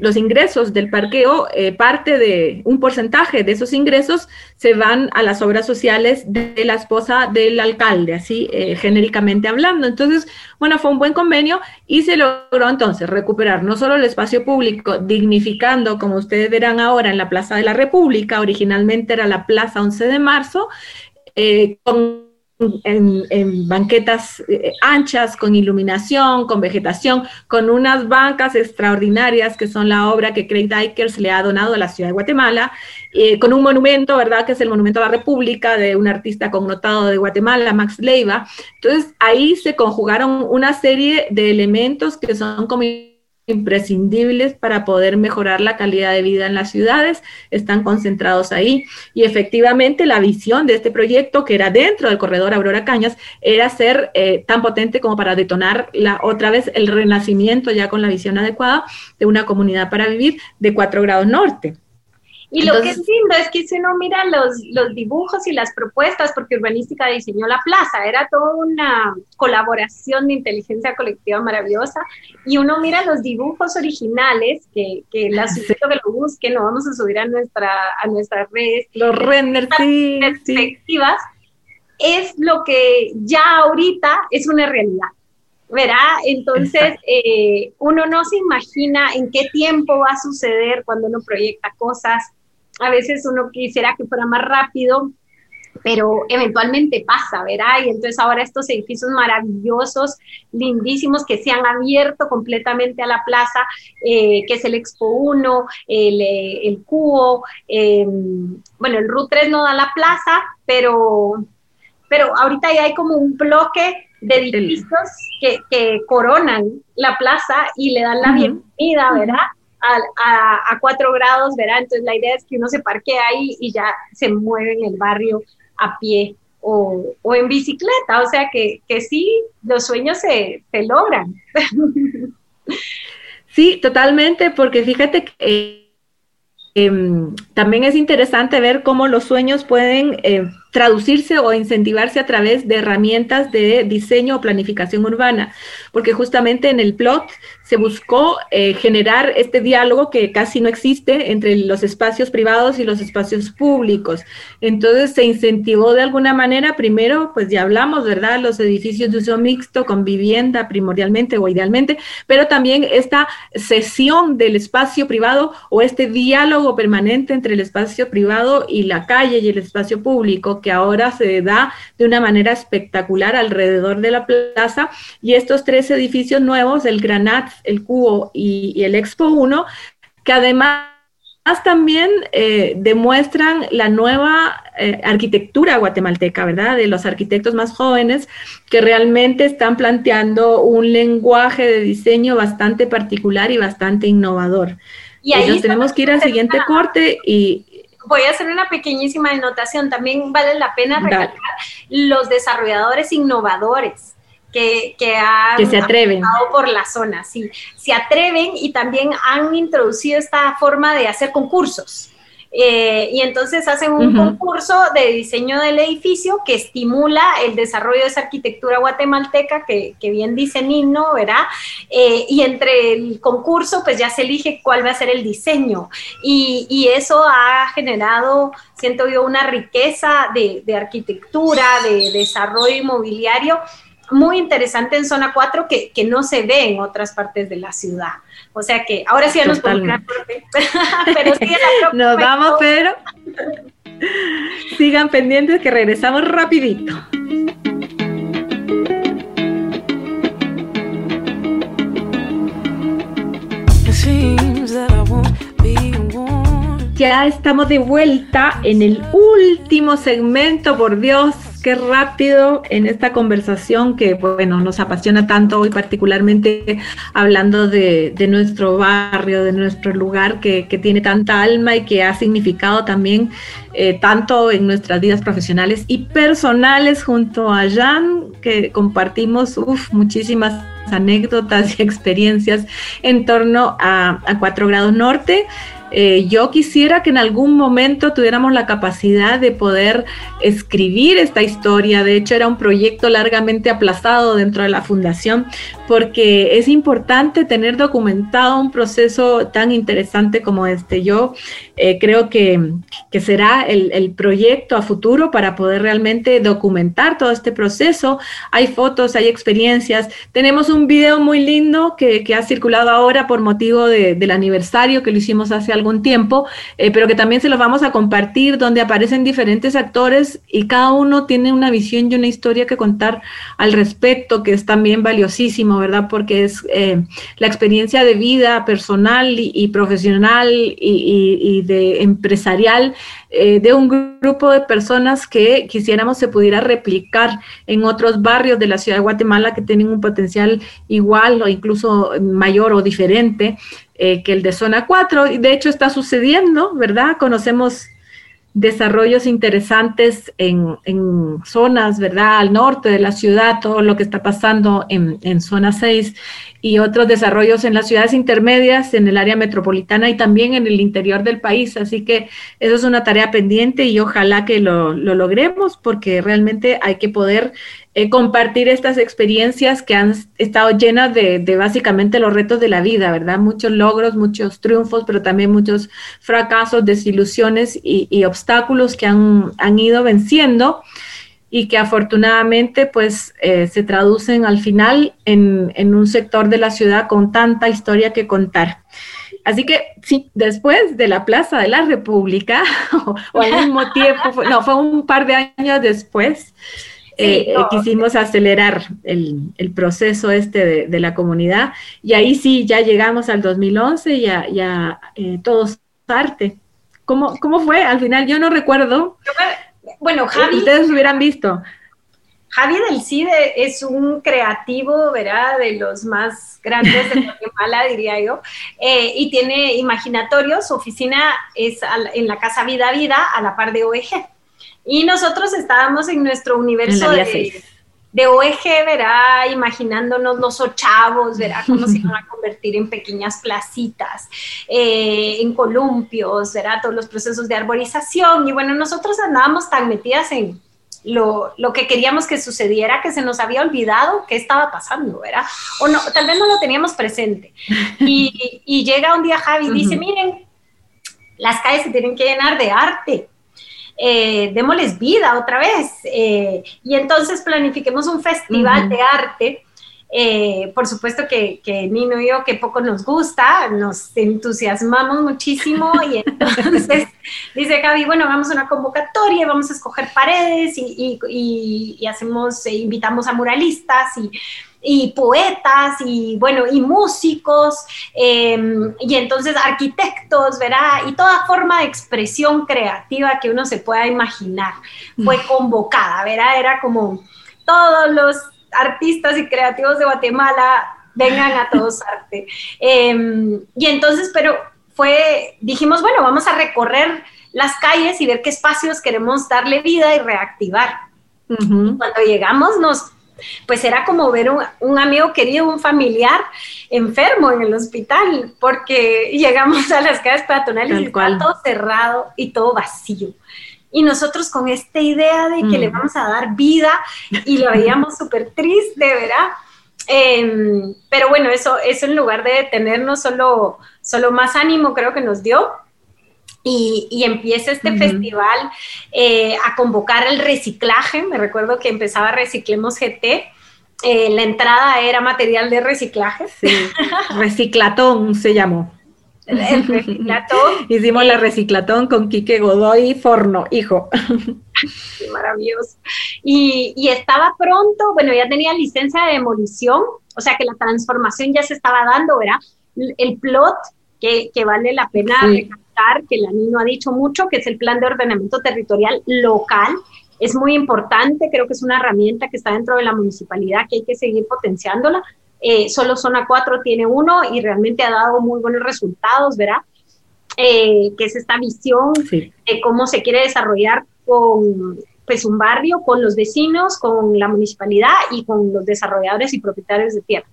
los ingresos del parqueo, eh, parte de un porcentaje de esos ingresos se van a las obras sociales de la esposa del alcalde, así eh, genéricamente hablando. Entonces, bueno, fue un buen convenio y se logró entonces recuperar no solo el espacio público, dignificando, como ustedes verán ahora, en la Plaza de la República, originalmente era la Plaza 11 de Marzo, con en, banquetas eh, anchas, con iluminación, con vegetación, con unas bancas extraordinarias que son la obra que Craig Dykers le ha donado a la ciudad de Guatemala, eh, con un monumento, ¿verdad? Que es el Monumento a la República de un artista connotado de Guatemala, Max Leiva. Entonces ahí se conjugaron una serie de elementos que son como imprescindibles para poder mejorar la calidad de vida en las ciudades, están concentrados ahí. Y efectivamente la visión de este proyecto, que era dentro del corredor Aurora Cañas, era ser eh, tan potente como para detonar la, otra vez el renacimiento ya con la visión adecuada de una comunidad para vivir de cuatro grados norte. Y lo que es lindo es que si uno mira los, los dibujos y las propuestas, porque Urbanística diseñó la plaza, era toda una colaboración de inteligencia colectiva maravillosa, y uno mira los dibujos originales, que, que las sí. que lo busquen, lo vamos a subir a nuestra, a nuestras redes. Los renders, sí, perspectivas, es lo que ya ahorita es una realidad. ¿verdad? Entonces, eh, uno no se imagina en qué tiempo va a suceder cuando uno proyecta cosas, a veces uno quisiera que fuera más rápido, pero eventualmente pasa, ¿verdad? Y entonces ahora estos edificios maravillosos, lindísimos, que se han abierto completamente a la plaza, eh, que es el Expo 1, el, eh, el Cubo, em, bueno, el RUT 3 no da la plaza, pero, pero ahorita ya hay como un bloque de edificios que, que, coronan la plaza y le dan la bienvenida, ¿verdad? A, cuatro grados, ¿verdad? Entonces la idea es que uno se parquee ahí y ya se mueve en el barrio a pie o, en bicicleta, o sea que, que sí, los sueños se, se logran. Sí, totalmente, porque fíjate que eh, también es interesante ver cómo los sueños pueden eh, traducirse o incentivarse a través de herramientas de diseño o planificación urbana, porque justamente en el plot se buscó eh, generar este diálogo que casi no existe entre los espacios privados y los espacios públicos. Entonces se incentivó de alguna manera, primero, pues ya hablamos, ¿verdad? Los edificios de uso mixto con vivienda primordialmente o idealmente, pero también esta cesión del espacio privado o este diálogo permanente entre el espacio privado y la calle y el espacio público que ahora se da de una manera espectacular alrededor de la plaza. Y estos tres edificios nuevos, el Granat, el Cubo y, el Expo 1, que además también eh, demuestran la nueva eh, arquitectura guatemalteca, ¿verdad? De los arquitectos más jóvenes que realmente están planteando un lenguaje de diseño bastante particular y bastante innovador. Y ahí tenemos que ir al siguiente corte y, voy a hacer una pequeñísima anotación. También vale la pena recalcar los desarrolladores innovadores. Que, que, han que se atreven por la zona, sí, se atreven y también han introducido esta forma de hacer concursos. Eh, y entonces hacen un concurso de diseño del edificio que estimula el desarrollo de esa arquitectura guatemalteca que, bien dice Nino, ¿verdad? Eh, y entre el concurso pues ya se elige cuál va a ser el diseño y, y eso ha generado, siento yo, una riqueza de, de arquitectura, de desarrollo inmobiliario muy interesante en zona 4 que, que, no se ve en otras partes de la ciudad. O sea que ahora sí ya nos podemos pero sí Nos vamos, pero sigan pendientes que regresamos rapidito. ya estamos de vuelta en el último segmento, por Dios, qué rápido en esta conversación que, bueno, nos apasiona tanto hoy, particularmente hablando de, nuestro barrio, de nuestro lugar que, tiene tanta alma y que ha significado también eh, tanto en nuestras vidas profesionales y personales junto a Jan, que compartimos muchísimas anécdotas y experiencias en torno a, a 4 grados norte. Eh, yo quisiera que en algún momento tuviéramos la capacidad de poder escribir esta historia. De hecho, era un proyecto largamente aplazado dentro de la fundación porque es importante tener documentado un proceso tan interesante como este. Yo eh, creo que, será el, proyecto a futuro para poder realmente documentar todo este proceso. Hay fotos, hay experiencias. Tenemos un video muy lindo que, ha circulado ahora por motivo del aniversario que lo hicimos hace algún tiempo, eh, pero que también se los vamos a compartir, donde aparecen diferentes actores y cada uno tiene una visión y una historia que contar al respecto, que es también valiosísimo, ¿verdad? Porque es eh, la experiencia de vida personal y, profesional y, de empresarial eh, de un grupo de personas que quisiéramos se pudiera replicar en otros barrios de la ciudad de Guatemala que tienen un potencial igual o incluso mayor o diferente eh, que el de zona 4. Y de hecho está sucediendo, ¿verdad? Conocemos desarrollos interesantes en, zonas, ¿verdad? Al norte de la ciudad, todo lo que está pasando en, en, zona 6 y otros desarrollos en las ciudades intermedias, en el área metropolitana y también en el interior del país. Así que eso es una tarea pendiente y ojalá que lo, lo logremos porque realmente hay que poder eh, compartir estas experiencias que han estado llenas de, básicamente los retos de la vida, ¿verdad? Muchos logros, muchos triunfos, pero también muchos fracasos, desilusiones y, obstáculos que han, ido venciendo y que afortunadamente pues eh, se traducen al final en, un sector de la ciudad con tanta historia que contar. Así que sí, después de la Plaza de la República, o, al mismo tiempo, no, fue un par de años después, eh, quisimos acelerar el, proceso este de, la comunidad y ahí sí, ya llegamos al 2011 y ya, ya eh, todos arte. ¿Cómo, ¿Cómo fue? Al final yo no recuerdo. Bueno, Javi. Ustedes hubieran visto. Javi del CIDE es un creativo, ¿verdad? De los más grandes de Guatemala, diría yo, eh, y tiene imaginatorios. Su oficina es en la Casa Vida Vida, a la par de OEG. Y nosotros estábamos en nuestro universo de, de, OEG, verá, imaginándonos los ochavos, verá, cómo se iban a convertir en pequeñas placitas, eh, en columpios, verá, todos los procesos de arborización. Y bueno, nosotros andábamos tan metidas en, lo, lo, que queríamos que sucediera, que se nos había olvidado qué estaba pasando, ¿verdad? O no, tal vez no lo teníamos presente. Y, y llega un día Javi y dice, miren, las calles se tienen que llenar de arte eh, démosles vida otra vez. Eh, y entonces planifiquemos un festival de arte. Eh, por supuesto que, que, Nino y yo, que poco nos gusta, nos entusiasmamos muchísimo y entonces dice Gaby, bueno, vamos a una convocatoria, vamos a escoger paredes y, y, y hacemos, invitamos a muralistas y y poetas y bueno, y músicos, em, y entonces arquitectos, ¿verdad? Y toda forma de expresión creativa que uno se pueda imaginar fue convocada, ¿verdad? Era como todos los artistas y creativos de Guatemala vengan a todos arte. Em, y entonces, pero fue, dijimos, bueno, vamos a recorrer las calles y ver qué espacios queremos darle vida y reactivar. Cuando llegamos nos pues era como ver un, amigo querido, un familiar enfermo en el hospital, porque llegamos a las calles peatonales y estaba todo cerrado y todo vacío. Y nosotros con esta idea de que le vamos a dar vida y lo veíamos súper triste, ¿verdad? Em, pero bueno, eso, eso en lugar de tenernos solo, solo más ánimo, creo que nos dio y, empieza este festival eh, a convocar el reciclaje. Me recuerdo que empezaba Reciclemos GT. Eh, la entrada era material de reciclaje. Sí. Reciclatón se llamó. El, reciclatón. Hicimos la reciclatón con Quique Godoy Forno, hijo. Qué maravilloso. Y, y, estaba pronto, bueno, ya tenía licencia de demolición, o sea que la transformación ya se estaba dando, ¿verdad? El plot que, que vale la pena resaltar que la NINO ha dicho mucho, que es el plan de ordenamiento territorial local. Es muy importante, creo que es una herramienta que está dentro de la municipalidad que hay que seguir potenciándola. Eh, solo Zona 4 tiene uno y realmente ha dado muy buenos resultados, ¿verdad? Eh, que es esta visión de cómo se quiere desarrollar con pues un barrio, con los vecinos, con la municipalidad y con los desarrolladores y propietarios de tierra.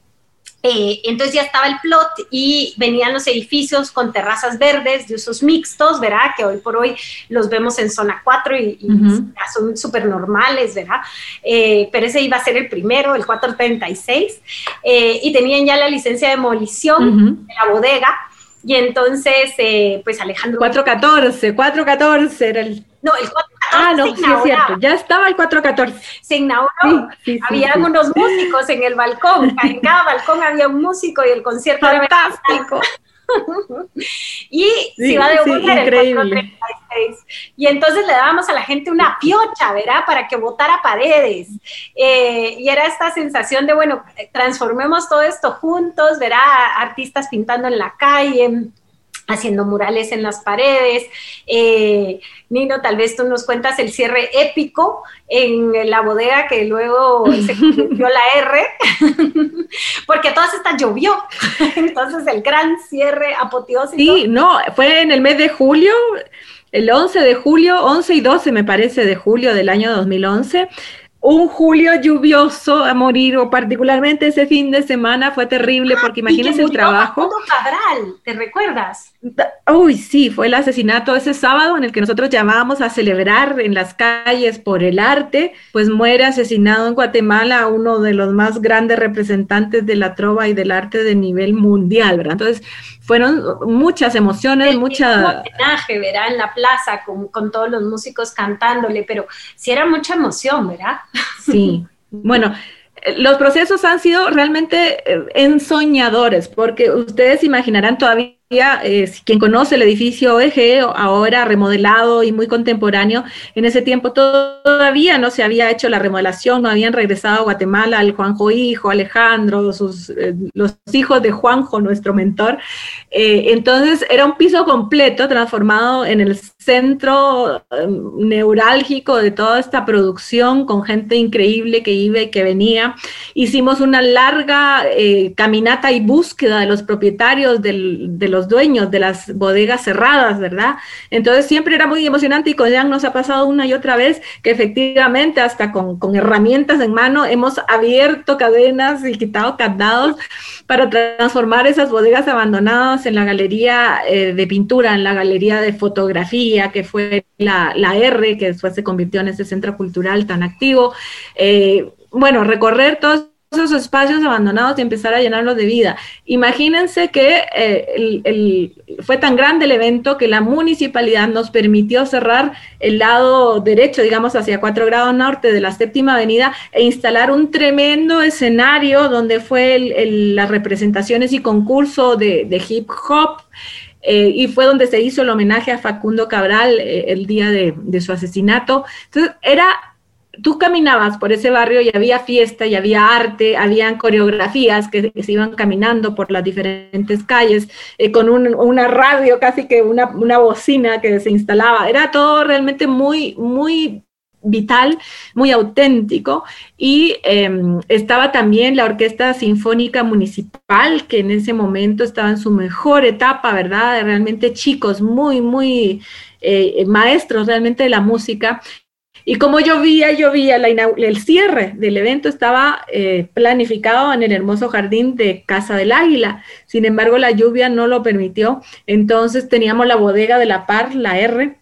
Eh, entonces ya estaba el plot y venían los edificios con terrazas verdes de usos mixtos, ¿verdad? Que hoy por hoy los vemos en zona 4 y, son súper normales, ¿verdad? Eh, pero ese iba a ser el primero, el 436, eh, y tenían ya la licencia de demolición de la bodega. Y entonces, pues Alejandro... 414, 414 era el no, el 414. Ah, no, sí es cierto, ya estaba el 414. Se inauguró, había unos músicos en el balcón, en cada balcón había un músico y el concierto Fantástico. era y se de devolver el 436. Y entonces le dábamos a la gente una piocha, ¿verdad? Para que votara paredes. Eh, y era esta sensación de, bueno, transformemos todo esto juntos, ¿verdad? Artistas pintando en la calle haciendo murales en las paredes. Eh, Nino, tal vez tú nos cuentas el cierre épico en la bodega que luego se convirtió la R, porque todas estas llovió. Entonces el gran cierre apoteósico. Sí, no, fue en el mes de julio, el 11 de julio, 11 y 12 me parece de julio del año 2011 un julio lluvioso a morir, o particularmente ese fin de semana fue terrible, ah, porque imagínense el trabajo. Cabral, ¿te recuerdas? Uy, sí, fue el asesinato ese sábado en el que nosotros llamábamos a celebrar en las calles por el arte, pues muere asesinado en Guatemala uno de los más grandes representantes de la trova y del arte de nivel mundial, ¿verdad? Entonces, fueron muchas emociones, mucha... homenaje, ¿verdad? En la plaza con, con, todos los músicos cantándole, pero sí era mucha emoción, ¿verdad? Sí, bueno, los procesos han sido realmente eh, ensoñadores, porque ustedes imaginarán todavía eh, quien conoce el edificio OEG, ahora remodelado y muy contemporáneo, en ese tiempo todavía no se había hecho la remodelación, no habían regresado a Guatemala el Juanjo hijo, Alejandro, eh, los hijos de Juanjo, nuestro mentor. Eh, entonces era un piso completo transformado en el centro neurálgico de toda esta producción con gente increíble que iba y que venía. Hicimos una larga caminata y búsqueda de los propietarios del, de los dueños de las bodegas cerradas, ¿verdad? Entonces siempre era muy emocionante y con Jan nos ha pasado una y otra vez que efectivamente hasta con, herramientas en mano hemos abierto cadenas y quitado candados para transformar esas bodegas abandonadas en la galería eh, de pintura, en la galería de fotografía, que fue la, R, que después se convirtió en ese centro cultural tan activo. Eh, bueno, recorrer todos esos espacios abandonados y empezar a llenarlos de vida. Imagínense que eh, fue tan grande el evento que la municipalidad nos permitió cerrar el lado derecho, digamos, hacia 4 grados norte de la séptima avenida e instalar un tremendo escenario donde fue las representaciones y concurso de, hip hop. Eh, y fue donde se hizo el homenaje a Facundo Cabral eh, el día de, su asesinato. Entonces, era tú caminabas por ese barrio y había fiesta y había arte, habían coreografías que, se iban caminando por las diferentes calles, eh, con una radio, casi que una, bocina que se instalaba. Era todo realmente muy, muy vital, muy auténtico. Y em, estaba también la Orquesta Sinfónica Municipal, que en ese momento estaba en su mejor etapa, ¿verdad? Realmente chicos, muy, muy eh, maestros realmente de la música. Y como llovía, llovía, el cierre del evento estaba eh, planificado en el hermoso jardín de Casa del Águila. Sin embargo, la lluvia no lo permitió. Entonces teníamos la bodega de la par, la R,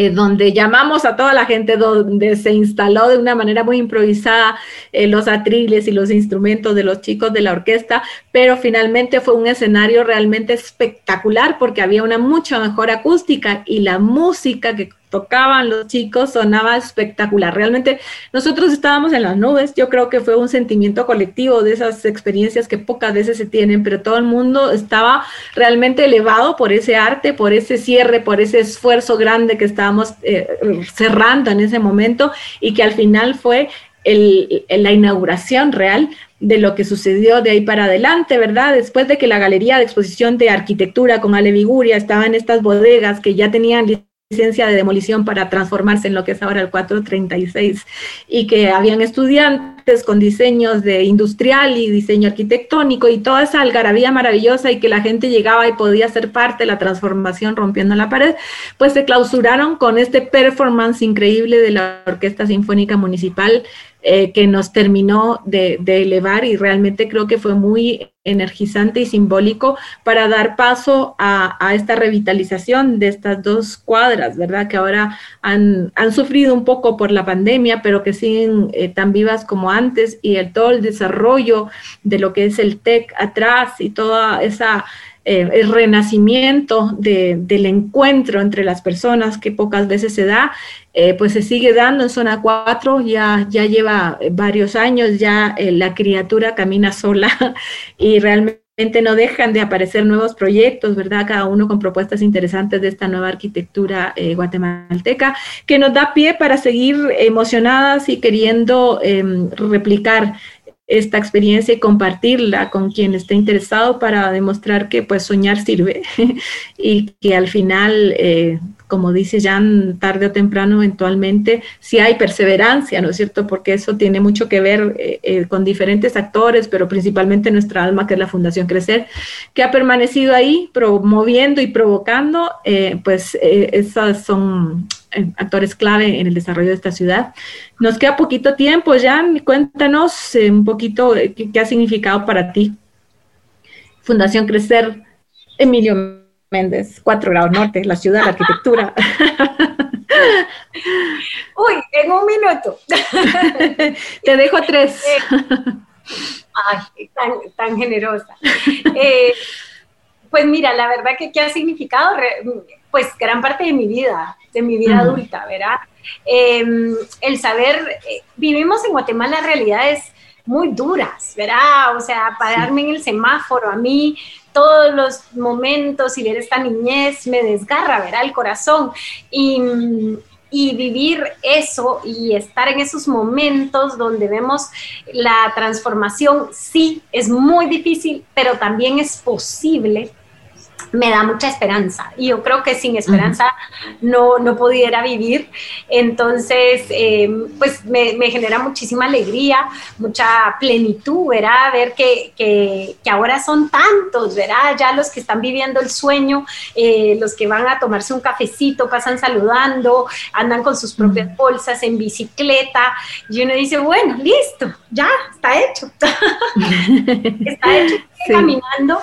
eh, donde llamamos a toda la gente, donde se instaló de una manera muy improvisada eh, los atriles y los instrumentos de los chicos de la orquesta, pero finalmente fue un escenario realmente espectacular porque había una mucha mejor acústica y la música que tocaban los chicos, sonaba espectacular. Realmente nosotros estábamos en las nubes, yo creo que fue un sentimiento colectivo de esas experiencias que pocas veces se tienen, pero todo el mundo estaba realmente elevado por ese arte, por ese cierre, por ese esfuerzo grande que estábamos eh, cerrando en ese momento y que al final fue la inauguración real de lo que sucedió de ahí para adelante, ¿verdad? Después de que la Galería de Exposición de Arquitectura con Ale Viguria estaba en estas bodegas que ya tenían licencia de demolición para transformarse en lo que es ahora el 436 y que habían estudiantes con diseños de industrial y diseño arquitectónico y toda esa algarabía maravillosa y que la gente llegaba y podía ser parte de la transformación rompiendo la pared, pues se clausuraron con este performance increíble de la Orquesta Sinfónica Municipal eh, que nos terminó de, elevar y realmente creo que fue muy energizante y simbólico para dar paso a, esta revitalización de estas dos cuadras, ¿verdad? Que ahora han, sufrido un poco por la pandemia, pero que siguen eh, tan vivas como antes y el, todo el desarrollo de lo que es el TEC atrás y toda esa eh, el renacimiento del encuentro entre las personas que pocas veces se da, eh, pues se sigue dando en zona 4, ya, ya lleva varios años, ya eh, la criatura camina sola y realmente no dejan de aparecer nuevos proyectos, ¿verdad? Cada uno con propuestas interesantes de esta nueva arquitectura guatemalteca, que nos da pie para seguir emocionadas y queriendo em, replicar esta experiencia y compartirla con quien esté interesado para demostrar que pues soñar sirve y que al final, eh, como dice Jan, tarde o temprano eventualmente, si hay perseverancia, ¿no es cierto? Porque eso tiene mucho que ver eh, eh, con diferentes actores, pero principalmente nuestra alma, que es la Fundación Crecer, que ha permanecido ahí promoviendo y provocando, pues esas son actores clave en el desarrollo de esta ciudad. Nos queda poquito tiempo, Jan, cuéntanos eh, un poquito eh, qué, ha significado para ti Fundación Crecer, Emilio Méndez, 4 grados norte, la ciudad, la arquitectura. Uy, en un minuto. Te dejo tres. ay, tan, generosa. Eh, pues mira, la verdad que qué ha significado, pues gran parte de mi vida, de mi vida adulta, ¿verdad? Em, el saber, eh, vivimos en Guatemala realidades muy duras, ¿verdad? O sea, pararme en el semáforo, a mí todos los momentos y ver esta niñez me desgarra, ¿verdad? El corazón. Y, y vivir eso y estar en esos momentos donde vemos la transformación, sí, es muy difícil, pero también es posible me da mucha esperanza. Y yo creo que sin esperanza no, no pudiera vivir. Entonces, em, pues me, genera muchísima alegría, mucha plenitud, ¿verdad? Ver que, que, ahora son tantos, ¿verdad? Ya los que están viviendo el sueño, eh, los que van a tomarse un cafecito, pasan saludando, andan con sus propias bolsas en bicicleta. Y uno dice, bueno, listo, ya, está hecho. está hecho, caminando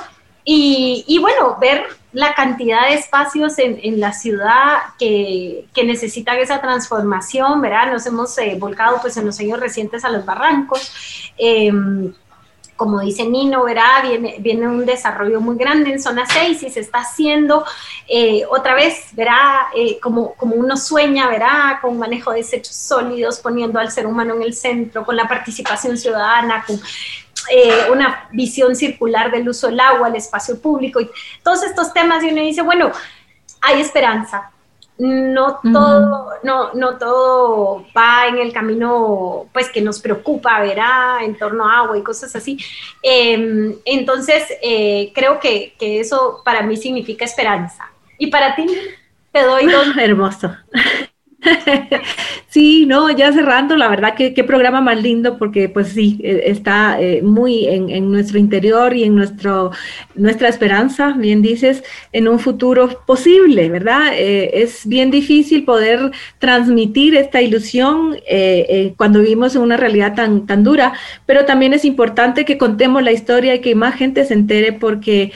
y, bueno, ver la cantidad de espacios en, la ciudad que, necesitan esa transformación, ¿verdad? Nos hemos eh, volcado pues en los años recientes a los barrancos. Em, como dice Nino, ¿verdad? Viene, viene un desarrollo muy grande en zona 6 y se está haciendo eh, otra vez, ¿verdad? Eh, como, como uno sueña, ¿verdad? Con manejo de desechos sólidos, poniendo al ser humano en el centro, con la participación ciudadana, con eh, una visión circular del uso del agua, el espacio público y todos estos temas y uno dice, bueno, hay esperanza. No todo, no, no todo va en el camino pues que nos preocupa, verá, en torno a agua y cosas así. Em, entonces, eh, creo que, que eso para mí significa esperanza. Y para ti, te doy dos. Hermoso. Sí, no, ya cerrando, la verdad que qué programa más lindo porque pues sí, e, está eh, muy en, nuestro interior y en nuestro, nuestra esperanza, bien dices, en un futuro posible, ¿verdad? Eh, es bien difícil poder transmitir esta ilusión eh, cuando vivimos en una realidad tan, tan dura, pero también es importante que contemos la historia y que más gente se entere porque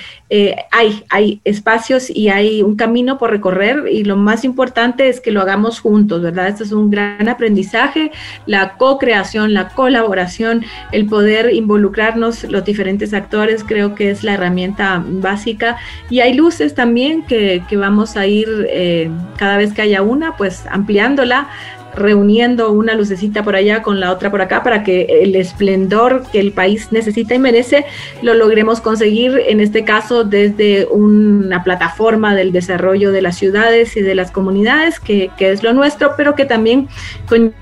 hay, hay espacios y hay un camino por recorrer y lo más importante es que lo hagamos juntos ¿verdad? Esto es un gran aprendizaje, la co-creación, la colaboración, el poder involucrarnos los diferentes actores, creo que es la herramienta básica. Y hay luces también que, vamos a ir eh, cada vez que haya una, pues ampliándola reuniendo una lucecita por allá con la otra por acá para que el esplendor que el país necesita y merece lo logremos conseguir, en este caso desde una plataforma del desarrollo de las ciudades y de las comunidades, que, es lo nuestro, pero que también con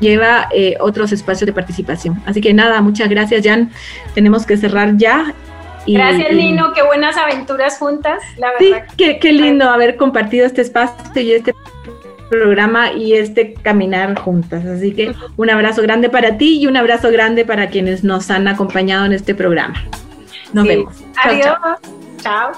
lleva eh, otros espacios de participación. Así que nada, muchas gracias, Jan. Tenemos que cerrar ya. gracias, Lino. Qué buenas aventuras juntas, la verdad. Sí, qué, lindo haber compartido este espacio y este programa y este caminar juntas. Así que un abrazo grande para ti y un abrazo grande para quienes nos han acompañado en este programa. Nos vemos. Adiós. chao.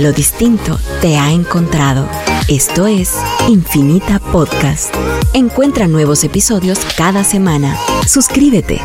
Lo distinto te ha encontrado. Esto es Infinita Podcast. Encuentra nuevos episodios cada semana. Suscríbete.